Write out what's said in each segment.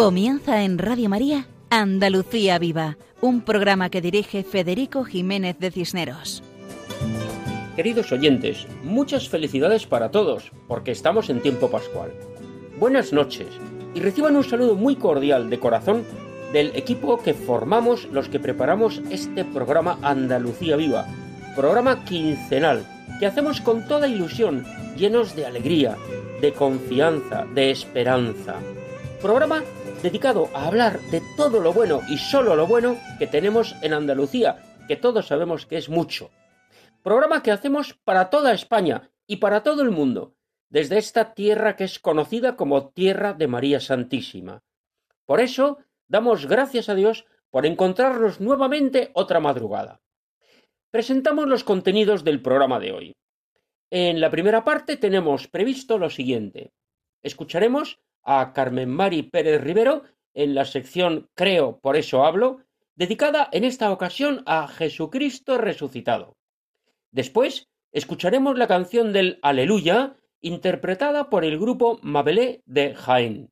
Comienza en Radio María Andalucía Viva, un programa que dirige Federico Jiménez de Cisneros. Queridos oyentes, muchas felicidades para todos, porque estamos en tiempo pascual. Buenas noches y reciban un saludo muy cordial de corazón del equipo que formamos los que preparamos este programa Andalucía Viva, programa quincenal que hacemos con toda ilusión, llenos de alegría, de confianza, de esperanza. Programa dedicado a hablar de todo lo bueno y solo lo bueno que tenemos en Andalucía, que todos sabemos que es mucho. Programa que hacemos para toda España y para todo el mundo, desde esta tierra que es conocida como Tierra de María Santísima. Por eso, damos gracias a Dios por encontrarnos nuevamente otra madrugada. Presentamos los contenidos del programa de hoy. En la primera parte tenemos previsto lo siguiente. Escucharemos a Carmen Mari Pérez Rivero en la sección Creo, por eso hablo, dedicada en esta ocasión a Jesucristo resucitado. Después escucharemos la canción del Aleluya, interpretada por el grupo Mabelé de Jaén.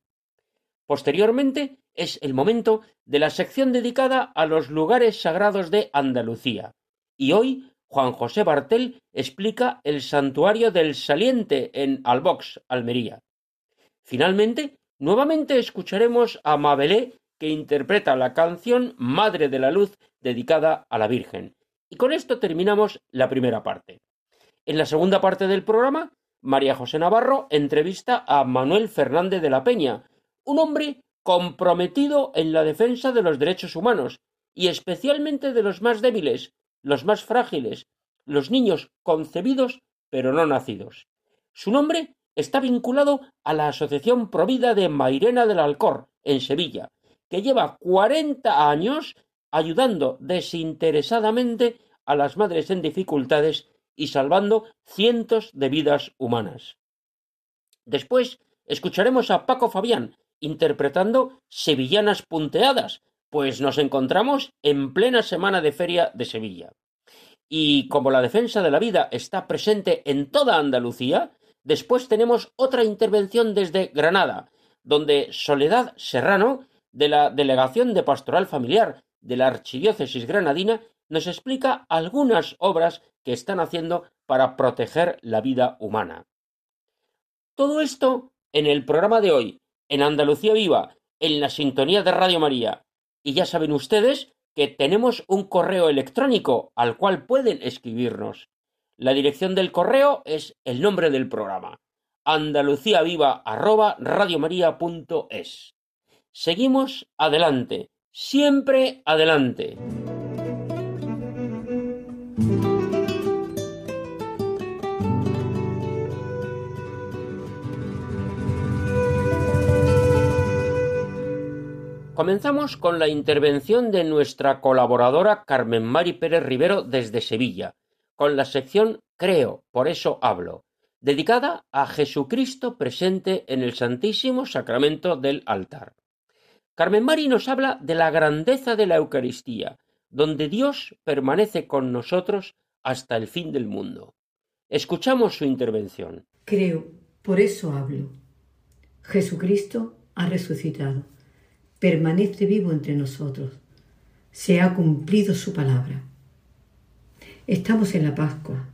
Posteriormente es el momento de la sección dedicada a los lugares sagrados de Andalucía. Y hoy Juan José Bartel explica el santuario del Saliente en Albox, Almería. Finalmente, nuevamente escucharemos a Mabelé que interpreta la canción Madre de la Luz dedicada a la Virgen. Y con esto terminamos la primera parte. En la segunda parte del programa, María José Navarro entrevista a Manuel Fernández de la Peña, un hombre comprometido en la defensa de los derechos humanos y especialmente de los más débiles, los más frágiles, los niños concebidos pero no nacidos. Su nombre está vinculado a la Asociación Provida de Mairena del Alcor, en Sevilla, que lleva cuarenta años ayudando desinteresadamente a las madres en dificultades y salvando cientos de vidas humanas. Después escucharemos a Paco Fabián interpretando Sevillanas Punteadas, pues nos encontramos en plena semana de feria de Sevilla. Y como la defensa de la vida está presente en toda Andalucía, Después tenemos otra intervención desde Granada, donde Soledad Serrano, de la Delegación de Pastoral Familiar de la Archidiócesis Granadina, nos explica algunas obras que están haciendo para proteger la vida humana. Todo esto en el programa de hoy, en Andalucía Viva, en la sintonía de Radio María. Y ya saben ustedes que tenemos un correo electrónico al cual pueden escribirnos. La dirección del correo es el nombre del programa. andaluciaviva@radiomaria.es. Seguimos adelante, siempre adelante. Comenzamos con la intervención de nuestra colaboradora Carmen Mari Pérez Rivero desde Sevilla con la sección Creo, por eso hablo, dedicada a Jesucristo presente en el Santísimo Sacramento del altar. Carmen Mari nos habla de la grandeza de la Eucaristía, donde Dios permanece con nosotros hasta el fin del mundo. Escuchamos su intervención. Creo, por eso hablo. Jesucristo ha resucitado, permanece vivo entre nosotros, se ha cumplido su palabra. Estamos en la Pascua,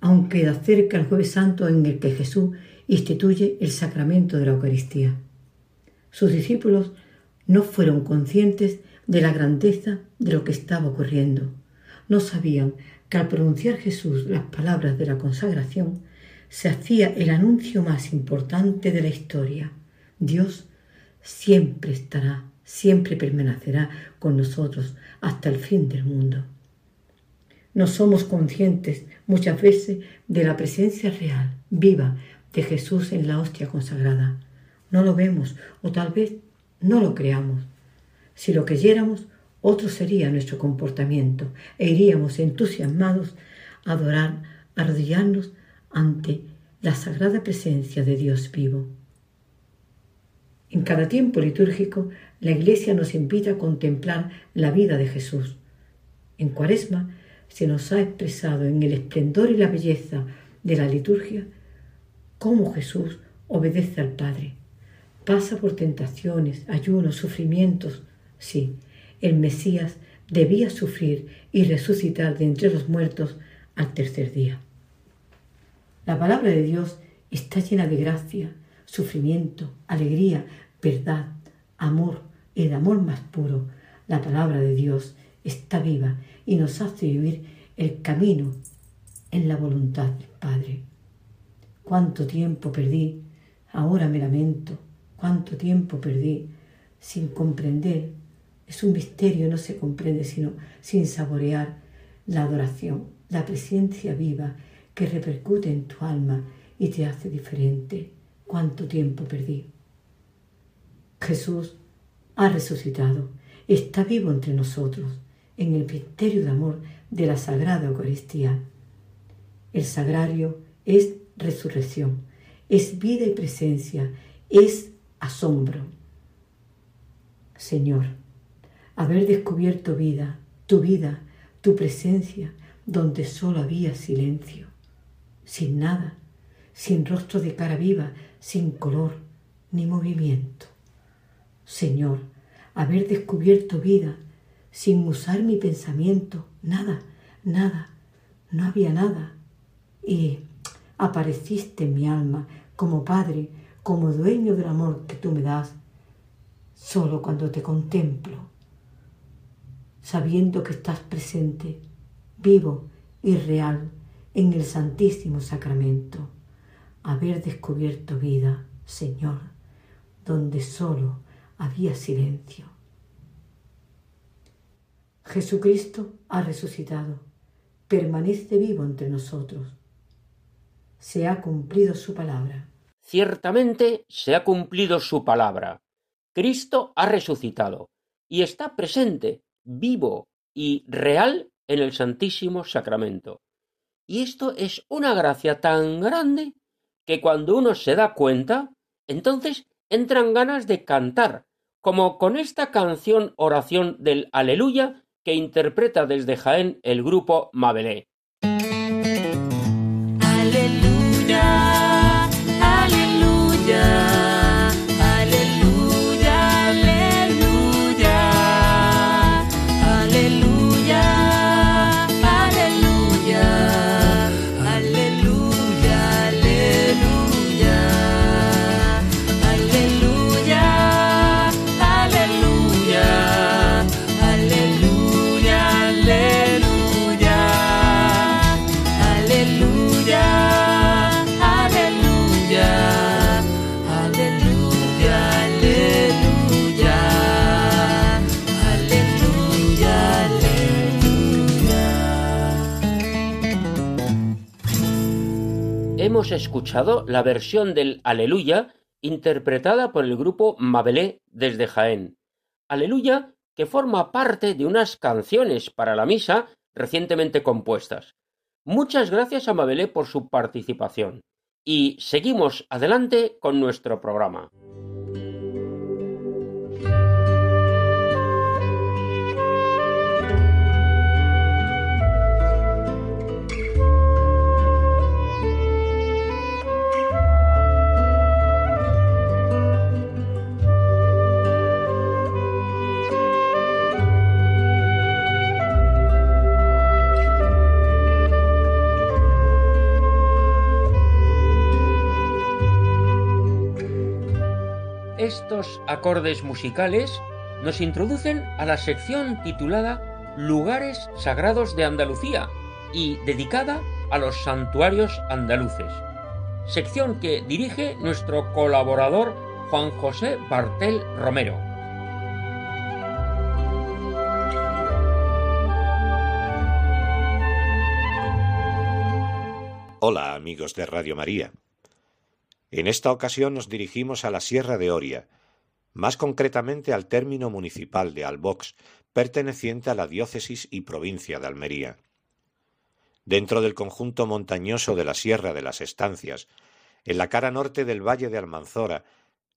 aunque queda cerca el jueves santo en el que Jesús instituye el sacramento de la Eucaristía. Sus discípulos no fueron conscientes de la grandeza de lo que estaba ocurriendo. No sabían que al pronunciar Jesús las palabras de la consagración, se hacía el anuncio más importante de la historia. Dios siempre estará, siempre permanecerá con nosotros hasta el fin del mundo. No somos conscientes muchas veces de la presencia real, viva, de Jesús en la hostia consagrada. No lo vemos o tal vez no lo creamos. Si lo creyéramos, otro sería nuestro comportamiento e iríamos entusiasmados a adorar, a arrodillarnos ante la sagrada presencia de Dios vivo. En cada tiempo litúrgico, la Iglesia nos invita a contemplar la vida de Jesús. En Cuaresma se nos ha expresado en el esplendor y la belleza de la liturgia cómo Jesús obedece al Padre, pasa por tentaciones, ayunos, sufrimientos. Sí, el Mesías debía sufrir y resucitar de entre los muertos al tercer día. La palabra de Dios está llena de gracia, sufrimiento, alegría, verdad, amor, el amor más puro. La palabra de Dios está viva y nos hace vivir el camino en la voluntad del Padre. Cuánto tiempo perdí, ahora me lamento, cuánto tiempo perdí sin comprender. Es un misterio, no se comprende sino sin saborear la adoración, la presencia viva que repercute en tu alma y te hace diferente. Cuánto tiempo perdí. Jesús ha resucitado, está vivo entre nosotros, en el misterio de amor de la Sagrada Eucaristía. El sagrario es resurrección, es vida y presencia, es asombro. Señor, haber descubierto vida, tu vida, tu presencia, donde solo había silencio, sin nada, sin rostro de cara viva, sin color ni movimiento. Señor, haber descubierto vida sin usar mi pensamiento, nada, nada, no había nada. Y apareciste en mi alma como Padre, como dueño del amor que tú me das, solo cuando te contemplo, sabiendo que estás presente, vivo y real en el Santísimo Sacramento. Haber descubierto vida, Señor, donde solo había silencio. Jesucristo ha resucitado, permanece vivo entre nosotros. Se ha cumplido su palabra. Ciertamente se ha cumplido su palabra. Cristo ha resucitado y está presente, vivo y real en el Santísimo Sacramento. Y esto es una gracia tan grande que cuando uno se da cuenta, entonces entran ganas de cantar, como con esta canción oración del Aleluya que interpreta desde Jaén el grupo Mabelé. Hemos escuchado la versión del Aleluya interpretada por el grupo Mabelé desde Jaén. Aleluya que forma parte de unas canciones para la misa recientemente compuestas. Muchas gracias a Mabelé por su participación. Y seguimos adelante con nuestro programa. Acordes musicales nos introducen a la sección titulada Lugares Sagrados de Andalucía y dedicada a los santuarios andaluces, sección que dirige nuestro colaborador Juan José Bartel Romero. Hola amigos de Radio María. En esta ocasión nos dirigimos a la Sierra de Oria, más concretamente al término municipal de Albox, perteneciente a la diócesis y provincia de Almería. Dentro del conjunto montañoso de la Sierra de las Estancias, en la cara norte del valle de Almanzora,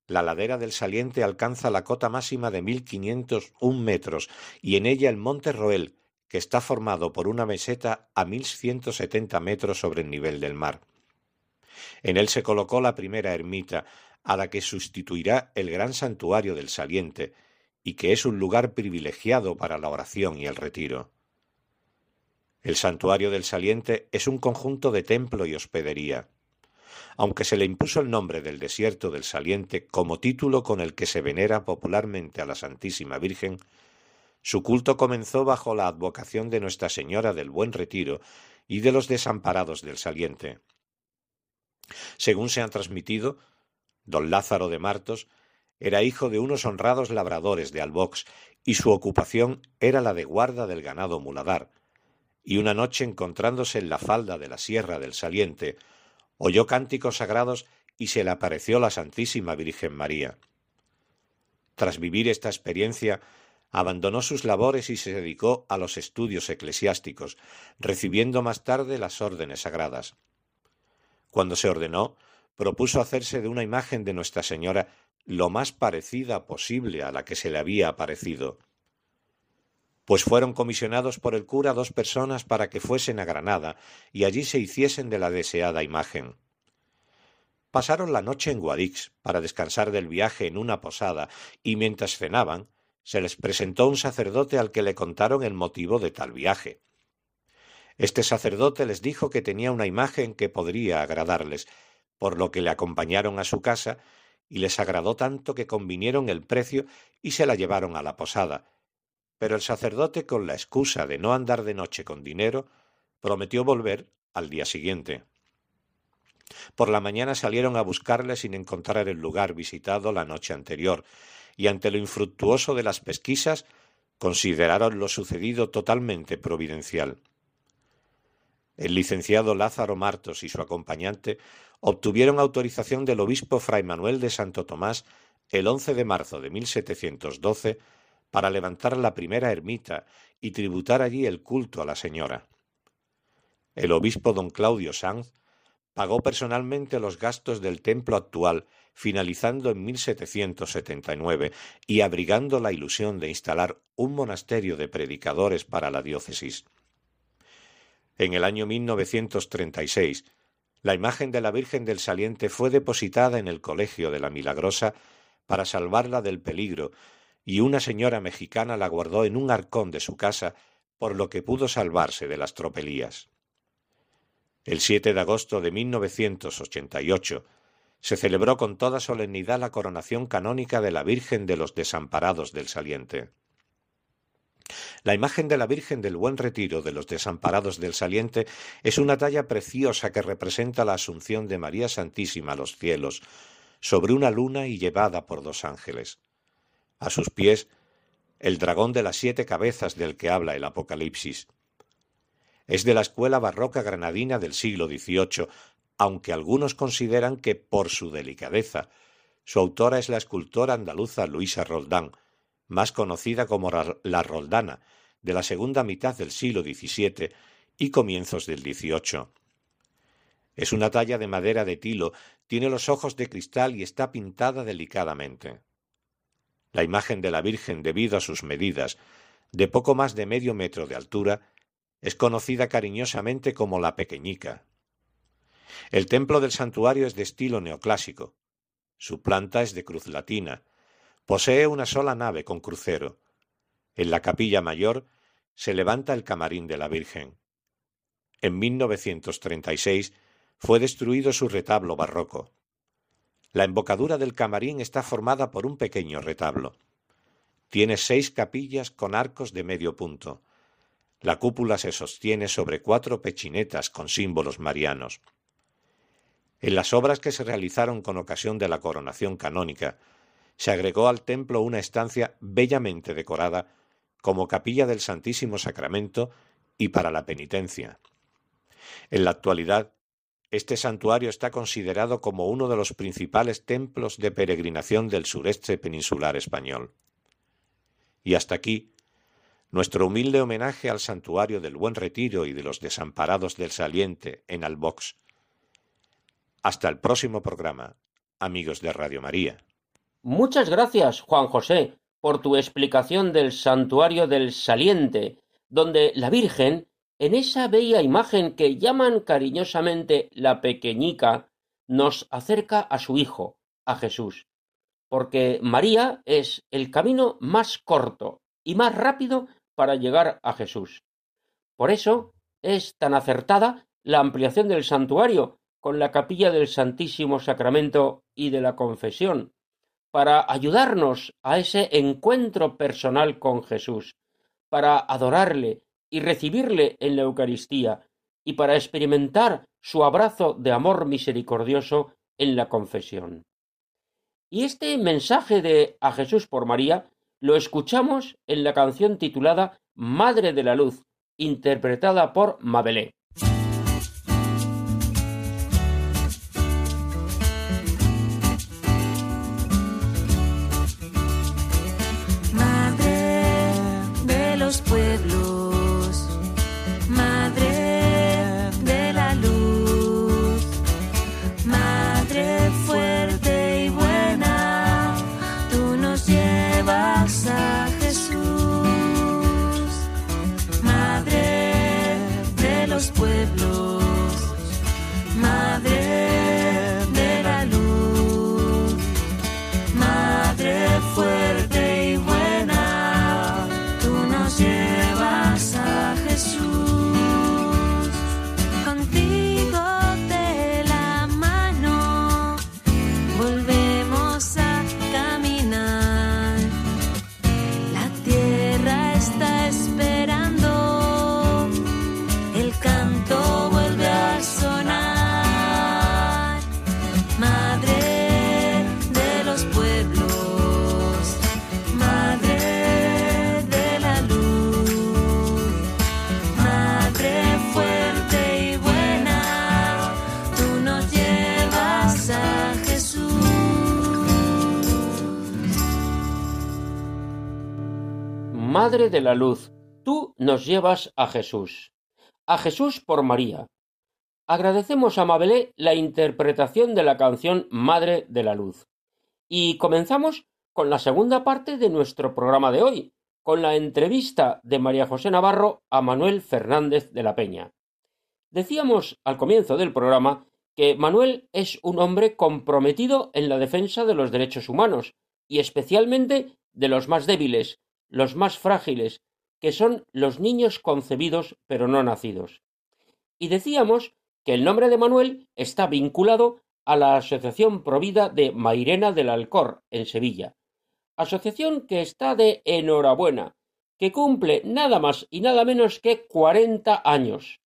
la ladera del saliente alcanza la cota máxima de 1501 metros y en ella el monte Roel, que está formado por una meseta a 1170 metros sobre el nivel del mar. En él se colocó la primera ermita, a la que sustituirá el gran santuario del Saliente y que es un lugar privilegiado para la oración y el retiro. El santuario del Saliente es un conjunto de templo y hospedería. Aunque se le impuso el nombre del desierto del Saliente como título con el que se venera popularmente a la Santísima Virgen, su culto comenzó bajo la advocación de Nuestra Señora del Buen Retiro y de los desamparados del Saliente. Según se han transmitido, don Lázaro de Martos era hijo de unos honrados labradores de Albox y su ocupación era la de guarda del ganado muladar, y una noche encontrándose en la falda de la sierra del Saliente, oyó cánticos sagrados y se le apareció la Santísima Virgen María. Tras vivir esta experiencia, abandonó sus labores y se dedicó a los estudios eclesiásticos, recibiendo más tarde las órdenes sagradas. Cuando se ordenó, propuso hacerse de una imagen de Nuestra Señora lo más parecida posible a la que se le había aparecido pues fueron comisionados por el cura dos personas para que fuesen a Granada y allí se hiciesen de la deseada imagen. Pasaron la noche en Guadix para descansar del viaje en una posada y mientras cenaban se les presentó un sacerdote al que le contaron el motivo de tal viaje. Este sacerdote les dijo que tenía una imagen que podría agradarles, por lo que le acompañaron a su casa y les agradó tanto que convinieron el precio y se la llevaron a la posada, pero el sacerdote, con la excusa de no andar de noche con dinero, prometió volver al día siguiente. Por la mañana salieron a buscarle sin encontrar el lugar visitado la noche anterior, y ante lo infructuoso de las pesquisas, consideraron lo sucedido totalmente providencial. El licenciado Lázaro Martos y su acompañante obtuvieron autorización del obispo Fray Manuel de Santo Tomás el 11 de marzo de 1712 para levantar la primera ermita y tributar allí el culto a la señora. El obispo don Claudio Sanz pagó personalmente los gastos del templo actual, finalizando en 1779 y abrigando la ilusión de instalar un monasterio de predicadores para la diócesis. En el año 1936, la imagen de la Virgen del Saliente fue depositada en el Colegio de la Milagrosa para salvarla del peligro y una señora mexicana la guardó en un arcón de su casa, por lo que pudo salvarse de las tropelías. El 7 de agosto de 1988 se celebró con toda solemnidad la coronación canónica de la Virgen de los Desamparados del Saliente. La imagen de la Virgen del Buen Retiro de los Desamparados del Saliente es una talla preciosa que representa la asunción de María Santísima a los cielos, sobre una luna y llevada por dos ángeles. A sus pies, el dragón de las siete cabezas del que habla el Apocalipsis. Es de la escuela barroca granadina del siglo XVIII, aunque algunos consideran que, por su delicadeza, su autora es la escultora andaluza Luisa Roldán, más conocida como la Roldana, de la segunda mitad del siglo XVII y comienzos del XVIII. Es una talla de madera de tilo, tiene los ojos de cristal y está pintada delicadamente. La imagen de la Virgen, debido a sus medidas, de poco más de medio metro de altura, es conocida cariñosamente como la Pequeñica. El templo del santuario es de estilo neoclásico. Su planta es de cruz latina. Posee una sola nave con crucero. En la capilla mayor se levanta el camarín de la Virgen. En 1936 fue destruido su retablo barroco. La embocadura del camarín está formada por un pequeño retablo. Tiene seis capillas con arcos de medio punto. La cúpula se sostiene sobre cuatro pechinetas con símbolos marianos. En las obras que se realizaron con ocasión de la coronación canónica, se agregó al templo una estancia bellamente decorada como capilla del Santísimo Sacramento y para la penitencia. En la actualidad este santuario está considerado como uno de los principales templos de peregrinación del sureste peninsular español. Y hasta aquí, nuestro humilde homenaje al santuario del Buen Retiro y de los desamparados del Saliente en Albox. Hasta el próximo programa, amigos de Radio María. Muchas gracias, Juan José, por tu explicación del santuario del Saliente, donde la Virgen en esa bella imagen que llaman cariñosamente la pequeñica, nos acerca a su Hijo, a Jesús, porque María es el camino más corto y más rápido para llegar a Jesús. Por eso es tan acertada la ampliación del santuario con la capilla del Santísimo Sacramento y de la Confesión, para ayudarnos a ese encuentro personal con Jesús, para adorarle y recibirle en la Eucaristía, y para experimentar su abrazo de amor misericordioso en la confesión. Y este mensaje de a Jesús por María lo escuchamos en la canción titulada Madre de la Luz, interpretada por Mabelé. Madre de la Luz, tú nos llevas a Jesús. A Jesús por María. Agradecemos a Mabelé la interpretación de la canción Madre de la Luz. Y comenzamos con la segunda parte de nuestro programa de hoy, con la entrevista de María José Navarro a Manuel Fernández de la Peña. Decíamos al comienzo del programa que Manuel es un hombre comprometido en la defensa de los derechos humanos, y especialmente de los más débiles, los más frágiles, que son los niños concebidos pero no nacidos. Y decíamos que el nombre de Manuel está vinculado a la Asociación Provida de Mairena del Alcor, en Sevilla. Asociación que está de enhorabuena, que cumple nada más y nada menos que cuarenta años.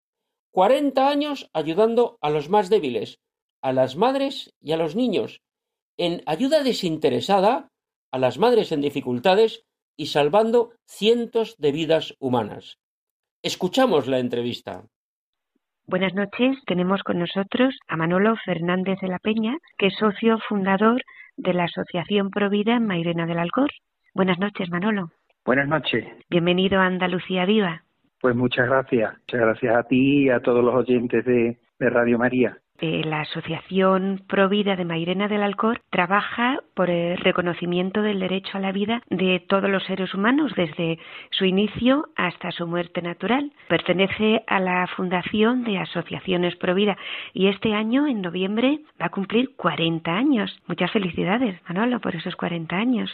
Cuarenta años ayudando a los más débiles, a las madres y a los niños, en ayuda desinteresada a las madres en dificultades y salvando cientos de vidas humanas. Escuchamos la entrevista. Buenas noches. Tenemos con nosotros a Manolo Fernández de la Peña, que es socio fundador de la Asociación Provida en Mairena del Alcor. Buenas noches, Manolo. Buenas noches. Bienvenido a Andalucía Viva. Pues muchas gracias. Muchas gracias a ti y a todos los oyentes de, de Radio María la Asociación Provida de Mairena del Alcor trabaja por el reconocimiento del derecho a la vida de todos los seres humanos desde su inicio hasta su muerte natural. Pertenece a la Fundación de Asociaciones Provida y este año, en noviembre, va a cumplir 40 años. Muchas felicidades, Manolo, por esos 40 años.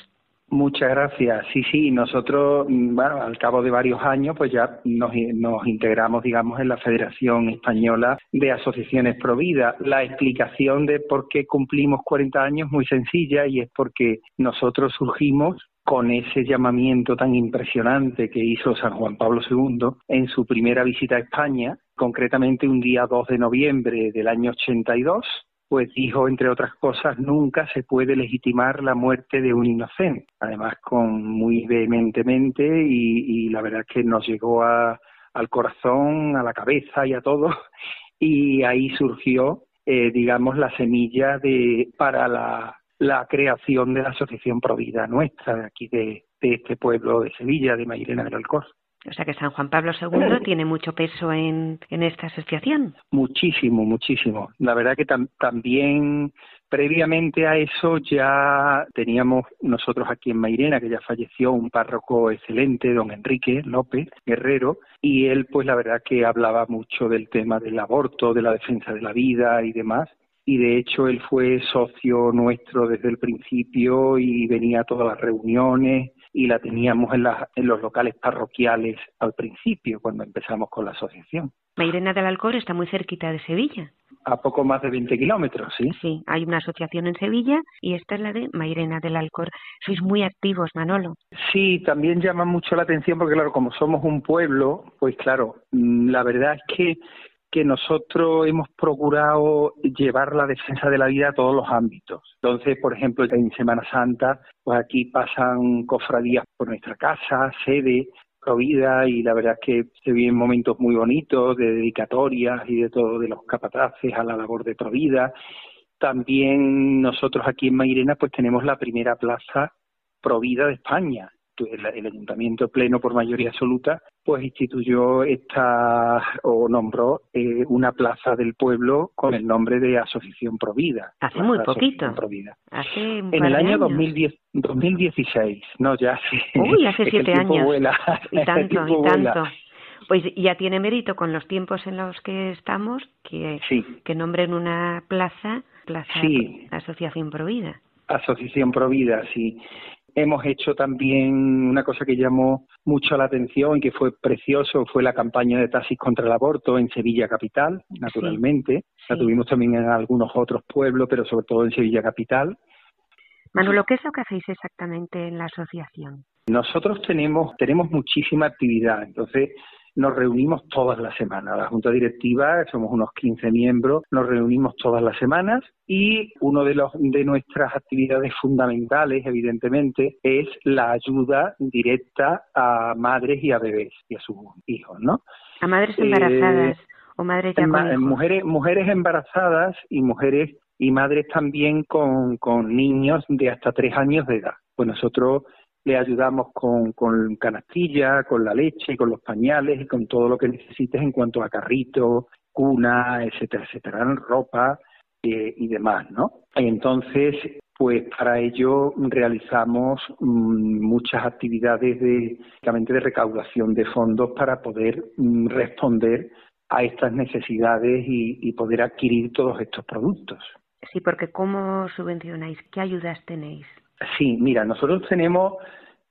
Muchas gracias. Sí, sí, nosotros, mm, bueno, al cabo de varios años, pues ya nos, integramos, digamos, en la Federación Española de Asociaciones Provida. La explicación de por qué cumplimos 40 años es muy sencilla y es porque nosotros surgimos con ese llamamiento tan impresionante que hizo San Juan Pablo II en su primera visita a España, concretamente un día 2 de noviembre del año 82, pues dijo, entre otras cosas, nunca se puede legitimar la muerte de un inocente. Además, con muy vehementemente y, la verdad es que nos llegó al corazón, a la cabeza y a todo. Y ahí surgió, eh, digamos, la semilla de para la, creación de la Asociación Provida nuestra, de aquí de, este pueblo de Sevilla, de Mairena del Alcor. O sea que San Juan Pablo II tiene mucho peso en, en esta asociación. Muchísimo, muchísimo. La verdad que también previamente a eso ya teníamos nosotros aquí en Mairena, que ya falleció, un párroco excelente, don Enrique López Guerrero, y él pues la verdad que hablaba mucho del tema del aborto, de la defensa de la vida y demás. y de hecho él fue socio nuestro desde el principio y venía a todas las reuniones y la teníamos en, en los locales parroquiales al principio, cuando empezamos con la asociación. Mairena del Alcor está muy cerquita de Sevilla. A poco más de 20 kilómetros, sí. Sí, hay una asociación en Sevilla y esta es la de Mairena del Alcor. Sois muy activos, Manolo. Sí, también llama mucho la atención porque, claro, como somos un pueblo, pues claro, mm, la verdad es que que nosotros hemos procurado llevar la defensa de la vida a todos los ámbitos. Entonces, por ejemplo, en Semana Santa, pues aquí pasan cofradías por nuestra casa, sede, Provida, y la verdad es que se viven momentos muy bonitos de dedicatorias y de todo, de los capataces a la labor de Provida. También nosotros aquí en Mairena pues tenemos la primera plaza Provida de España el, ayuntamiento pleno por mayoría absoluta pues instituyó esta o nombró eh, una plaza del pueblo con el nombre de Asociación Provida. Hace muy poquito. Hace en el año 2010, 2016, no ya hace. Uy, hace siete años. y tanto, y tanto. Pues ya tiene mérito con los tiempos en los que estamos que, que nombren una plaza, plaza Asociación Provida. Asociación Provida, sí. Hemos hecho también una cosa que llamó mucho la atención y que fue precioso, fue la campaña de taxis contra el aborto en Sevilla Capital, naturalmente. La tuvimos también en algunos otros pueblos, pero sobre todo en Sevilla Capital. Manolo, ¿qué es lo que hacéis exactamente en la asociación? Nosotros tenemos, tenemos muchísima actividad, entonces nos reunimos todas las semanas. La Junta Directiva, somos unos 15 miembros, nos reunimos todas las semanas y uno de, los, de nuestras actividades fundamentales, evidentemente, es la ayuda directa a madres y a bebés y a sus hijos, ¿no? A madres embarazadas eh, o madres ya con Mujeres, mujeres embarazadas y mujeres y madres también con, con niños de hasta tres años de edad. Pues nosotros le ayudamos con, con canastilla, con la leche, con los pañales y con todo lo que necesites en cuanto a carrito, cuna, etcétera, etcétera, ropa eh, y demás, ¿no? Entonces, pues para ello realizamos mm, muchas actividades de, de recaudación de fondos para poder mm, responder a estas necesidades y, y poder adquirir todos estos productos. Sí, porque ¿cómo subvencionáis? ¿Qué ayudas tenéis? Sí, mira, nosotros tenemos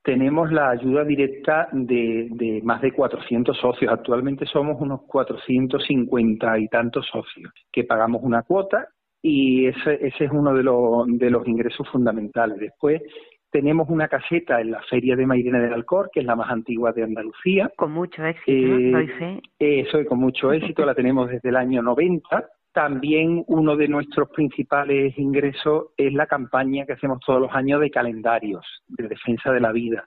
tenemos la ayuda directa de, de, más de 400 socios. Actualmente somos unos 450 y tantos socios que pagamos una cuota y ese, ese es uno de los, de los ingresos fundamentales. Después tenemos una caseta en la Feria de Mairena del Alcor, que es la más antigua de Andalucía. Con mucho éxito, eh, doy fe. Eso, con mucho éxito, la tenemos desde el año 90 también uno de nuestros principales ingresos es la campaña que hacemos todos los años de calendarios de defensa de la vida,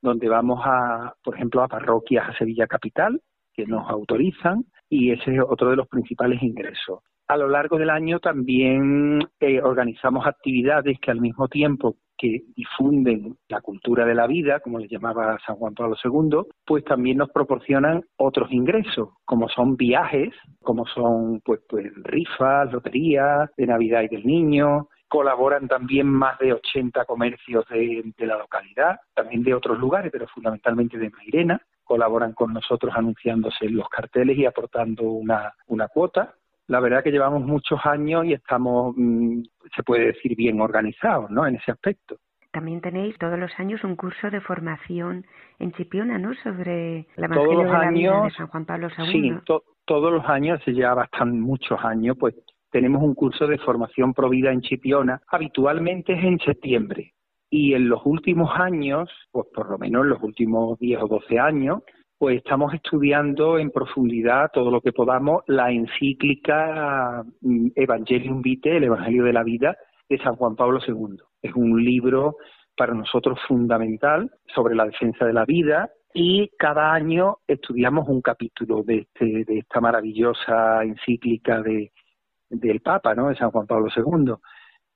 donde vamos a, por ejemplo, a parroquias a Sevilla Capital, que nos autorizan, y ese es otro de los principales ingresos. A lo largo del año también eh, organizamos actividades que al mismo tiempo que difunden la cultura de la vida, como le llamaba San Juan Pablo II, pues también nos proporcionan otros ingresos, como son viajes, como son pues, pues rifas, loterías de Navidad y del Niño, colaboran también más de 80 comercios de, de, la localidad, también de otros lugares, pero fundamentalmente de Mairena. Colaboran con nosotros anunciándose los carteles y aportando una, una cuota la verdad que llevamos muchos años y estamos, mm, se puede decir, bien organizados, ¿no? En ese aspecto. También tenéis todos los años un curso de formación en Chipiona, ¿no? Sobre la Evangelio de la vida de San Juan Pablo II. Sí, todos los años, hace ya bastante muchos años, pues tenemos un curso de formación provida en Chipiona. Habitualmente es en septiembre. Y en los últimos años, pues por lo menos en los últimos 10 o 12 años, pues estamos estudiando en profundidad todo lo que podamos la encíclica mm, Evangelium Vitae, el Evangelio de la Vida, de San Juan Pablo II. Es un libro para nosotros fundamental sobre la defensa de la vida y cada año estudiamos un capítulo de, este, de esta maravillosa encíclica de, del Papa, ¿no? de San Juan Pablo II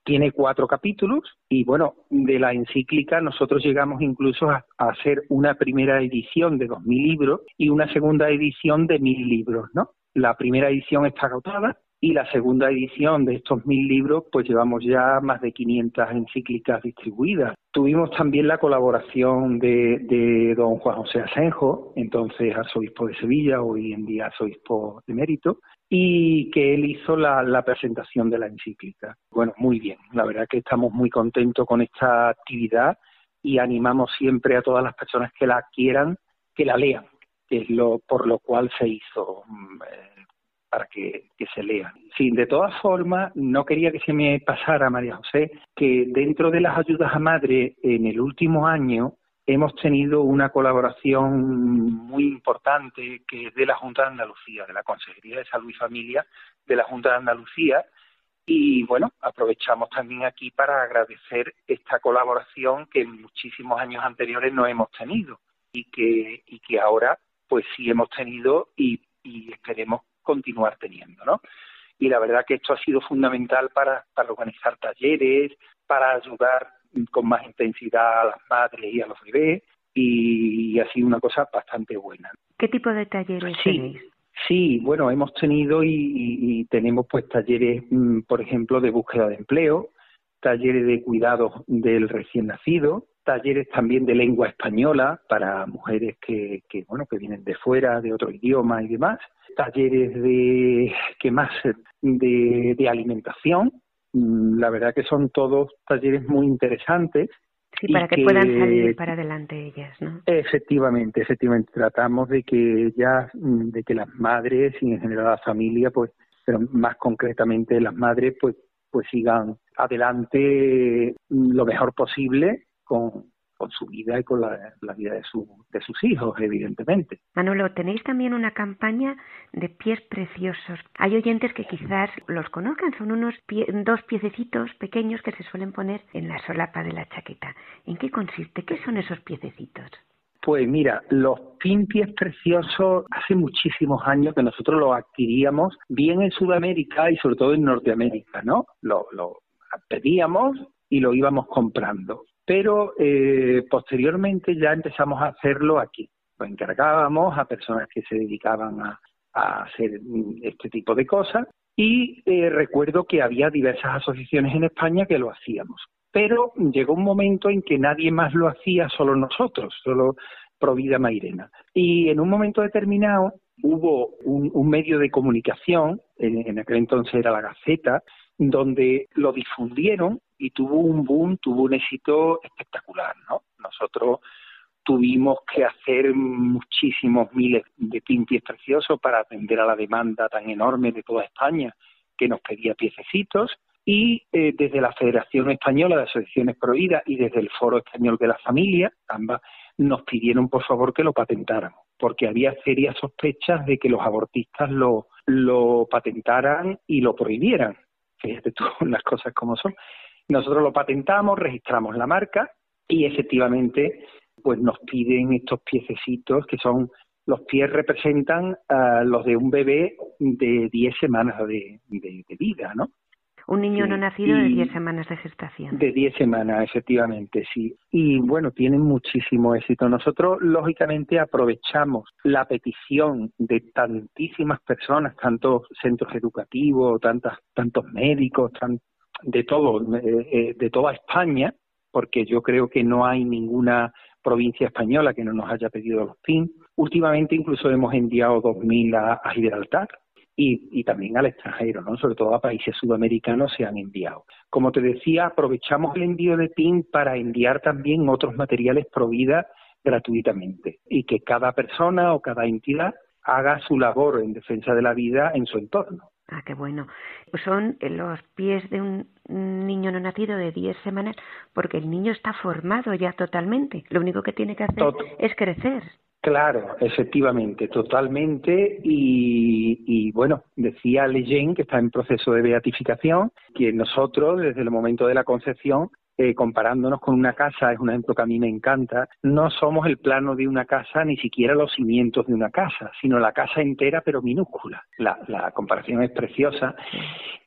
tiene cuatro capítulos y bueno, de la encíclica nosotros llegamos incluso a, hacer una primera edición de dos mil libros y una segunda edición de mil libros, ¿no? La primera edición está agotada y la segunda edición de estos mil libros, pues llevamos ya más de 500 encíclicas distribuidas. Tuvimos también la colaboración de, de don Juan José Asenjo, entonces arzobispo de Sevilla, hoy en día arzobispo de mérito, y que él hizo la, la, presentación de la encíclica. Bueno, muy bien, la verdad que estamos muy contentos con esta actividad y animamos siempre a todas las personas que la quieran que la lean, que es lo por lo cual se hizo. Para que, se lean. Sí, de todas formas, no quería que se me pasara, María José, que dentro de las ayudas a madre, en el último año, hemos tenido una colaboración muy importante que es de la Junta de Andalucía, de la Consejería de Salud y Familia de la Junta de Andalucía. Y bueno, aprovechamos también aquí para agradecer esta colaboración que en muchísimos años anteriores no hemos tenido y que, y que ahora pues sí hemos tenido y, y esperemos continuar teniendo, ¿no? Y la verdad que esto ha sido fundamental para, para organizar talleres, para ayudar con más intensidad a las madres y a los bebés, y, ha sido una cosa bastante buena. ¿Qué tipo de talleres tenéis? Sí, bueno, hemos tenido y, tenemos pues talleres, mm, por ejemplo, de búsqueda de empleo, talleres de cuidados del recién nacido, talleres también de lengua española para mujeres que, que bueno que vienen de fuera, de otro idioma y demás, talleres de que más de, de alimentación. Mm, la verdad que son todos talleres muy interesantes. Sí, para que, puedan salir para adelante ellas, ¿no? Efectivamente, efectivamente. Tratamos de que ya, mm, de que las madres y en general la familia, pues, pero más concretamente las madres, pues, pues sigan adelante mm, lo mejor posible con, con su vida y con la, vida de, su, de sus hijos, evidentemente. Manolo, tenéis también una campaña de pies preciosos. Hay oyentes que quizás los conozcan, son unos dos piececitos pequeños que se suelen poner en la solapa de la chaqueta. ¿En qué consiste? ¿Qué son esos piececitos? Pues mira, los pin pies preciosos hace muchísimos años que nosotros los adquiríamos bien en Sudamérica y sobre todo en Norteamérica, ¿no? Lo, lo pedíamos y lo íbamos comprando pero eh, posteriormente ya empezamos a hacerlo aquí. Lo encargábamos a personas que se dedicaban a, hacer este tipo de cosas y eh, recuerdo que había diversas asociaciones en España que lo hacíamos. Pero llegó un momento en que nadie más lo hacía, solo nosotros, solo Provida Mairena. Y en un momento determinado hubo un, medio de comunicación, en, aquel entonces era la Gaceta, donde lo difundieron y tuvo un boom, tuvo un éxito espectacular, ¿no? Nosotros tuvimos que hacer muchísimos miles de pinties preciosos para atender a la demanda tan enorme de toda España que nos pedía piececitos y eh, desde la Federación Española de Asociaciones Prohibidas y desde el Foro Español de la Familia, ambas nos pidieron por favor que lo patentáramos, porque había serias sospechas de que los abortistas lo patentaran y lo prohibieran. Fíjate tú las cosas como son. Nosotros lo patentamos, registramos la marca y efectivamente pues nos piden estos piececitos que son los pies representan a los de un bebé de 10 semanas de, vida, ¿no? Un niño no nacido de 10 semanas de gestación. De 10 semanas, efectivamente, sí. Y bueno, tienen muchísimo éxito. Nosotros, lógicamente, aprovechamos la petición de tantísimas personas, tantos centros educativos, tantas, tantos médicos, tan, de todo, eh, eh, de toda España, porque yo creo que no hay ninguna provincia española que no nos haya pedido los PIN. Últimamente incluso hemos enviado 2.000 a, a Gibraltar y, y, también al extranjero, ¿no? sobre todo a países sudamericanos se han enviado. Como te decía, aprovechamos el envío de PIN para enviar también otros materiales pro vida gratuitamente y que cada persona o cada entidad haga su labor en defensa de la vida en su entorno. Ah, qué bueno. Son los pies de un niño no nacido de 10 semanas porque el niño está formado ya totalmente. Lo único que tiene que hacer es crecer. Claro, efectivamente, totalmente. Y, y bueno, decía Leyen, que está en proceso de beatificación, que nosotros, desde el momento de la concepción, eh, comparándonos con una casa, es un ejemplo que a mí me encanta, no somos el plano de una casa, ni siquiera los cimientos de una casa, sino la casa entera, pero minúscula. La, la comparación es preciosa.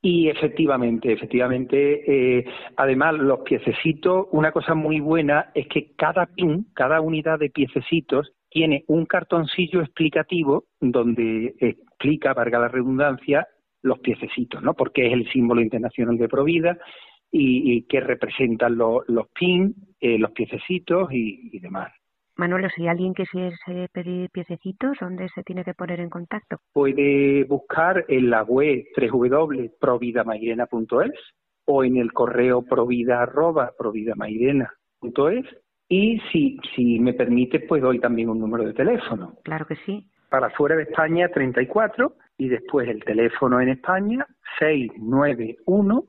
Y efectivamente, efectivamente, eh, además los piececitos, una cosa muy buena es que cada pin, cada unidad de piececitos, tiene un cartoncillo explicativo donde explica, valga la redundancia, los piececitos, ¿no? Porque es el símbolo internacional de Provida y, y que representan los pin, eh, los piececitos y, demás. Manolo, si alguien quisiese pedir piececitos, ¿dónde se tiene que poner en contacto? Puede buscar en la web www.providamairena.es o en el correo provida.providamairena.es y si, si me permite, pues doy también un número de teléfono. Claro que sí. Para fuera de España, 34 y después el teléfono en España, 691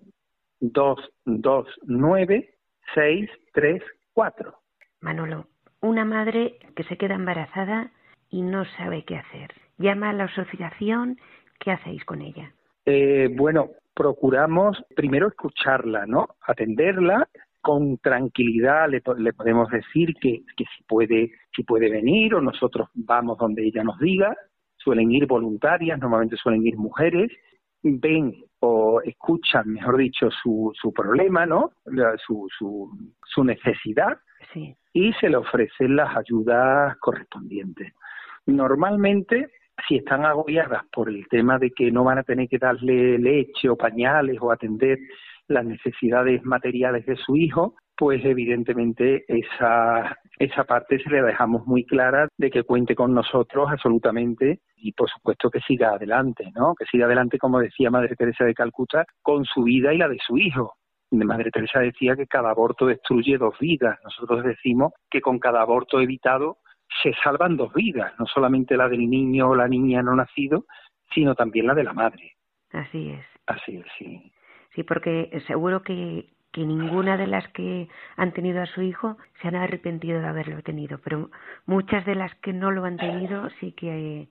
229 634. Manolo, una madre que se queda embarazada y no sabe qué hacer. Llama a la asociación, ¿qué hacéis con ella? Eh, bueno, procuramos primero escucharla, ¿no? Atenderla con tranquilidad le, podemos decir que, que, si puede si puede venir o nosotros vamos donde ella nos diga. Suelen ir voluntarias normalmente suelen ir mujeres. Ven o escuchan mejor dicho su, su problema no su, su, su necesidad y se le ofrecen las ayudas correspondientes. Normalmente si están agobiadas por el tema de que no van a tener que darle leche o pañales o atender las necesidades materiales de su hijo, pues evidentemente esa, esa parte se le dejamos muy clara de que cuente con nosotros absolutamente y por supuesto que siga adelante, ¿no? Que siga adelante, como decía Madre Teresa de Calcuta, con su vida y la de su hijo. Madre Teresa decía que cada aborto destruye dos vidas. Nosotros decimos que con cada aborto evitado se salvan dos vidas, no solamente la del niño o la niña no nacido, sino también la de la madre. Así es. Así es, sí. Sí, porque seguro que, que ninguna de las que han tenido a su hijo se han arrepentido de haberlo tenido, pero muchas de las que no lo han tenido sí que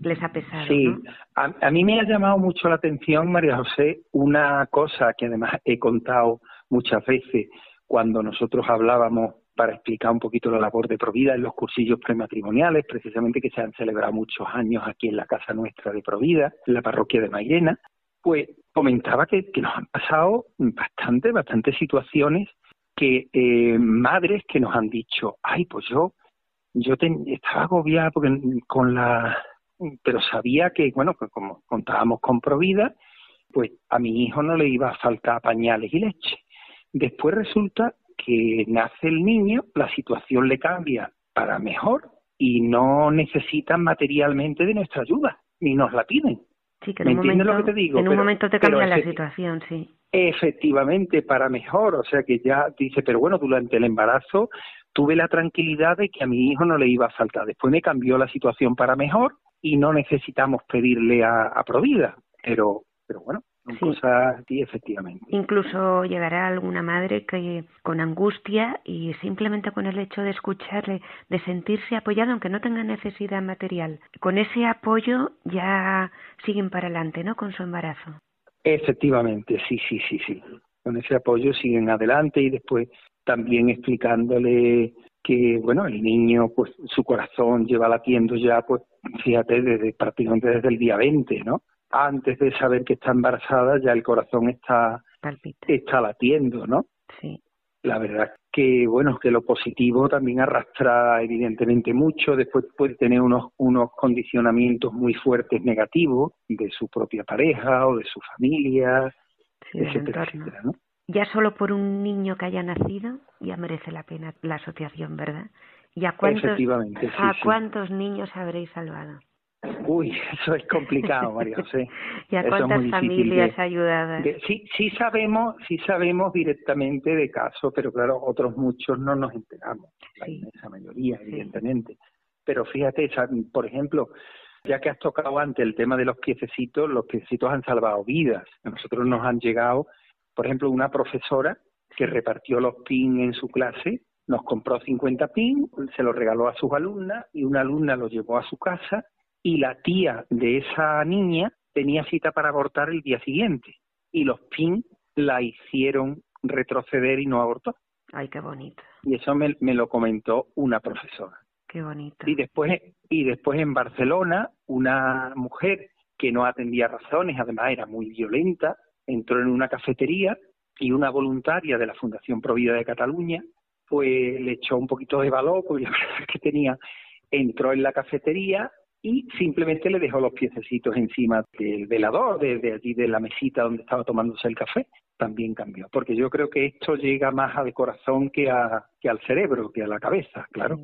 les ha pesado. Sí, a, a, mí me ha llamado mucho la atención, María José, una cosa que además he contado muchas veces cuando nosotros hablábamos para explicar un poquito la labor de Provida en los cursillos prematrimoniales, precisamente que se han celebrado muchos años aquí en la casa nuestra de Provida, en la parroquia de Mairena, pues comentaba que, nos han pasado bastante, bastantes situaciones que eh, madres que nos han dicho, ay, pues yo, yo estaba agobiada porque con la, pero sabía que, bueno, que como contábamos con Provida, pues a mi hijo no le iba a faltar pañales y leche. Después resulta que nace el niño, la situación le cambia para mejor y no necesitan materialmente de nuestra ayuda, ni nos la piden. Sí, que en un momento, lo que te digo? En un momento te cambia la situación, sí. Efectivamente, para mejor. O sea que ya dice, pero bueno, durante el embarazo tuve la tranquilidad de que a mi hijo no le iba a faltar. Después me cambió la situación para mejor y no necesitamos pedirle a, a Provida. Pero, pero bueno, sí. efectivamente. Incluso llegará alguna madre que con angustia y simplemente con el hecho de escucharle, de sentirse apoyado, aunque no tenga necesidad material, con ese apoyo ya siguen para adelante, ¿no? Con su embarazo. Efectivamente, sí, sí, sí, sí. Con ese apoyo siguen adelante y después también explicándole que, bueno, el niño, pues su corazón lleva latiendo ya, pues, fíjate, desde prácticamente desde el día 20, ¿no? Antes de saber que está embarazada ya el corazón está, está latiendo, ¿no? Sí. La verdad que, bueno, que lo positivo también arrastra evidentemente mucho, después puede tener unos, unos condicionamientos muy fuertes negativos de su propia pareja o de su familia, etcétera, etcétera, ¿no? Ya solo por un niño que haya nacido ya merece la pena la asociación, ¿verdad? ¿Y a cuántos, ¿a cuántos niños habréis salvado? Uy, eso es complicado, María José. ¿Y a cuántas familias ayudadas? sí, sí sabemos, sí sabemos directamente de casos, pero claro, otros muchos no nos enteramos, sí. la mayoría, evidentemente. Pero fíjate, por ejemplo, ya que has tocado antes el tema de los piececitos, los piececitos han salvado vidas. A nosotros nos han llegado, por ejemplo, una profesora que repartió los pin en su clase, nos compró 50 pin, se los regaló a sus alumnas y una alumna los llevó a su casa y la tía de esa niña tenía cita para abortar el día siguiente y los PIN la hicieron retroceder y no abortó. Ay, qué bonito. Y eso me, me lo comentó una profesora. Qué bonito. Y después, y después en Barcelona, una mujer que no atendía razones, además era muy violenta, entró en una cafetería y una voluntaria de la Fundación Provida de Cataluña, pues le echó un poquito de valor, porque la verdad es que tenía, entró en la cafetería, y simplemente le dejó los piececitos encima del velador, de, allí de la mesita donde estaba tomándose el café, también cambió. Porque yo creo que esto llega más al corazón que, a, que al cerebro, que a la cabeza, claro.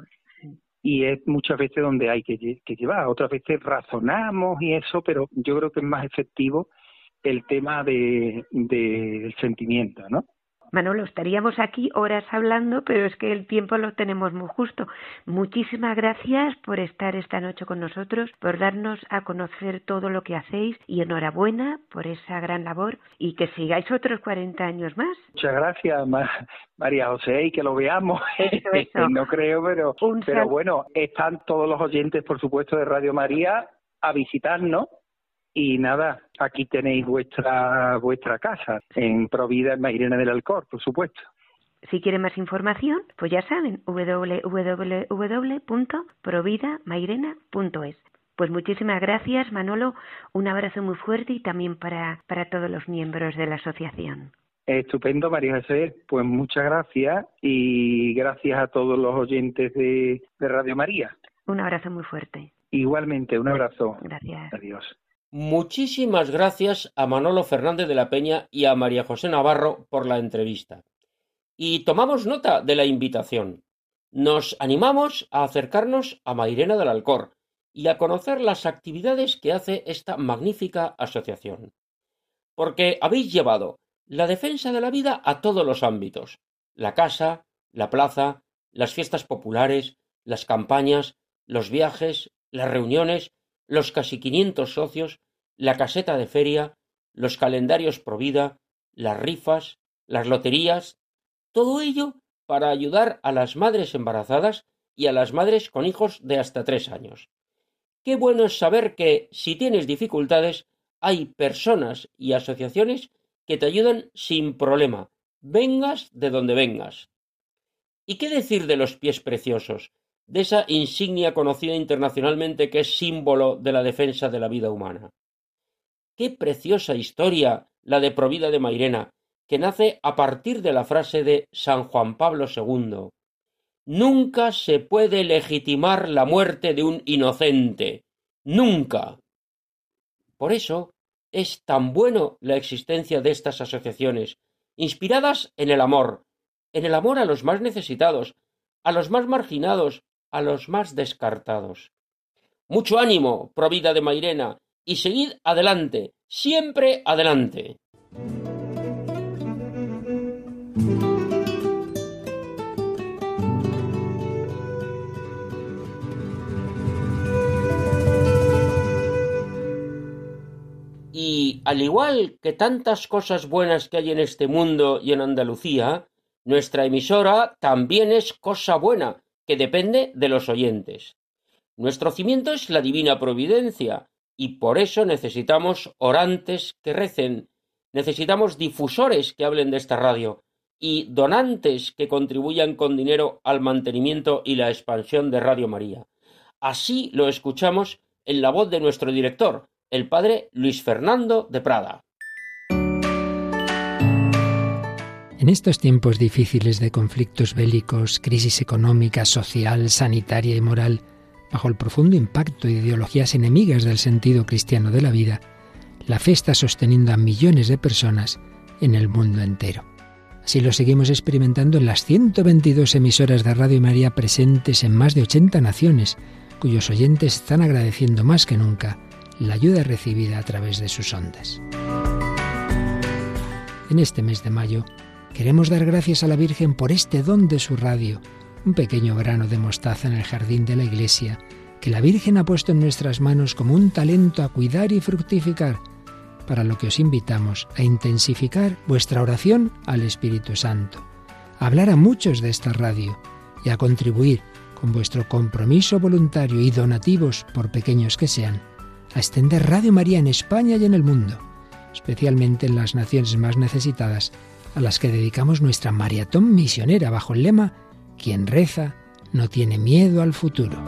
Y es muchas veces donde hay que, que llevar. Otras veces razonamos y eso, pero yo creo que es más efectivo el tema del de, sentimiento, ¿no? Manolo, estaríamos aquí horas hablando, pero es que el tiempo lo tenemos muy justo. Muchísimas gracias por estar esta noche con nosotros, por darnos a conocer todo lo que hacéis y enhorabuena por esa gran labor y que sigáis otros 40 años más. Muchas gracias, María José, y que lo veamos. no creo, pero, pero bueno, están todos los oyentes, por supuesto, de Radio María a visitarnos y nada, aquí tenéis vuestra vuestra casa, en Provida, en Mairena del Alcor, por supuesto. Si quieren más información, pues ya saben, www.providamairena.es. Pues muchísimas gracias, Manolo. Un abrazo muy fuerte y también para, para todos los miembros de la asociación. Estupendo, María José. Pues muchas gracias y gracias a todos los oyentes de, de Radio María. Un abrazo muy fuerte. Igualmente, un abrazo. Gracias. Adiós. Muchísimas gracias a Manolo Fernández de la Peña y a María José Navarro por la entrevista. Y tomamos nota de la invitación. Nos animamos a acercarnos a Mairena del Alcor y a conocer las actividades que hace esta magnífica asociación. Porque habéis llevado la defensa de la vida a todos los ámbitos la casa, la plaza, las fiestas populares, las campañas, los viajes, las reuniones, los casi quinientos socios, la caseta de feria, los calendarios Provida, las rifas, las loterías, todo ello para ayudar a las madres embarazadas y a las madres con hijos de hasta tres años. Qué bueno es saber que, si tienes dificultades, hay personas y asociaciones que te ayudan sin problema, vengas de donde vengas. ¿Y qué decir de los pies preciosos, de esa insignia conocida internacionalmente que es símbolo de la defensa de la vida humana? Qué preciosa historia la de Provida de Mairena, que nace a partir de la frase de San Juan Pablo II. Nunca se puede legitimar la muerte de un inocente. Nunca. Por eso es tan bueno la existencia de estas asociaciones, inspiradas en el amor, en el amor a los más necesitados, a los más marginados, a los más descartados. Mucho ánimo, Provida de Mairena, y seguid adelante, siempre adelante. Y al igual que tantas cosas buenas que hay en este mundo y en Andalucía, nuestra emisora también es cosa buena, que depende de los oyentes. Nuestro cimiento es la divina providencia, y por eso necesitamos orantes que recen, necesitamos difusores que hablen de esta radio y donantes que contribuyan con dinero al mantenimiento y la expansión de Radio María. Así lo escuchamos en la voz de nuestro director, el padre Luis Fernando de Prada. En estos tiempos difíciles de conflictos bélicos, crisis económica, social, sanitaria y moral, bajo el profundo impacto de ideologías enemigas del sentido cristiano de la vida, la fe está sosteniendo a millones de personas en el mundo entero. Así lo seguimos experimentando en las 122 emisoras de Radio María presentes en más de 80 naciones, cuyos oyentes están agradeciendo más que nunca la ayuda recibida a través de sus ondas. En este mes de mayo queremos dar gracias a la Virgen por este don de su radio, un pequeño grano de mostaza en el jardín de la iglesia que la Virgen ha puesto en nuestras manos como un talento a cuidar y fructificar, para lo que os invitamos a intensificar vuestra oración al Espíritu Santo, a hablar a muchos de esta radio y a contribuir con vuestro compromiso voluntario y donativos, por pequeños que sean, a extender Radio María en España y en el mundo, especialmente en las naciones más necesitadas, a las que dedicamos nuestra maratón misionera bajo el lema quien reza no tiene miedo al futuro.